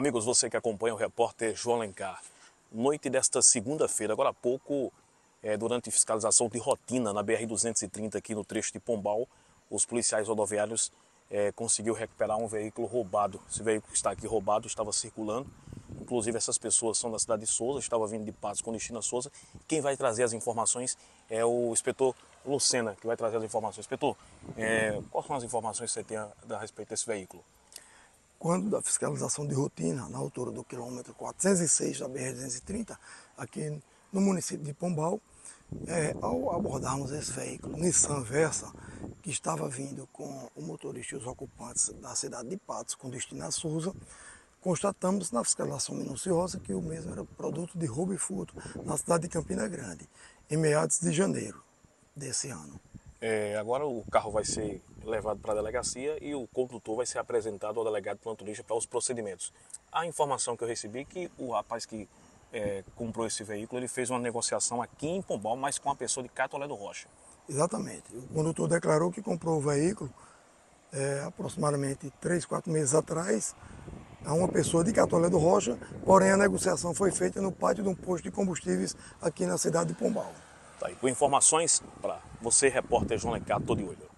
Amigos, você que acompanha o repórter João Lencar, noite desta segunda-feira, agora há pouco, é, durante fiscalização de rotina na BR-230 aqui no trecho de Pombal, os policiais rodoviários é, conseguiu recuperar um veículo roubado. Esse veículo que está aqui roubado estava circulando, inclusive essas pessoas são da cidade de Souza, estava vindo de Patos com destino a Souza. Quem vai trazer as informações é o inspetor Lucena, que vai trazer as informações. Inspetor, é, quais são as informações que você tem a, a respeito desse veículo? Quando da fiscalização de rotina, na altura do quilômetro 406 da BR-230, aqui no município de Pombal, é, ao abordarmos esse veículo Nissan Versa, que estava vindo com o motorista e os ocupantes da cidade de Patos, com destino a Souza, constatamos na fiscalização minuciosa que o mesmo era produto de roubo e furto na cidade de Campina Grande, em meados de janeiro desse ano. É, agora o carro vai ser levado para a delegacia e o condutor vai ser apresentado ao delegado plantonista para os procedimentos. A informação que eu recebi é que o rapaz que é, comprou esse veículo, ele fez uma negociação aqui em Pombal, mas com a pessoa de Catolé do Rocha. Exatamente. O condutor declarou que comprou o veículo é, aproximadamente 3, 4 meses atrás a uma pessoa de Catolé do Rocha, porém a negociação foi feita no pátio de um posto de combustíveis aqui na cidade de Pombal. Tá aí, com informações para você, repórter João Lecato, de olho.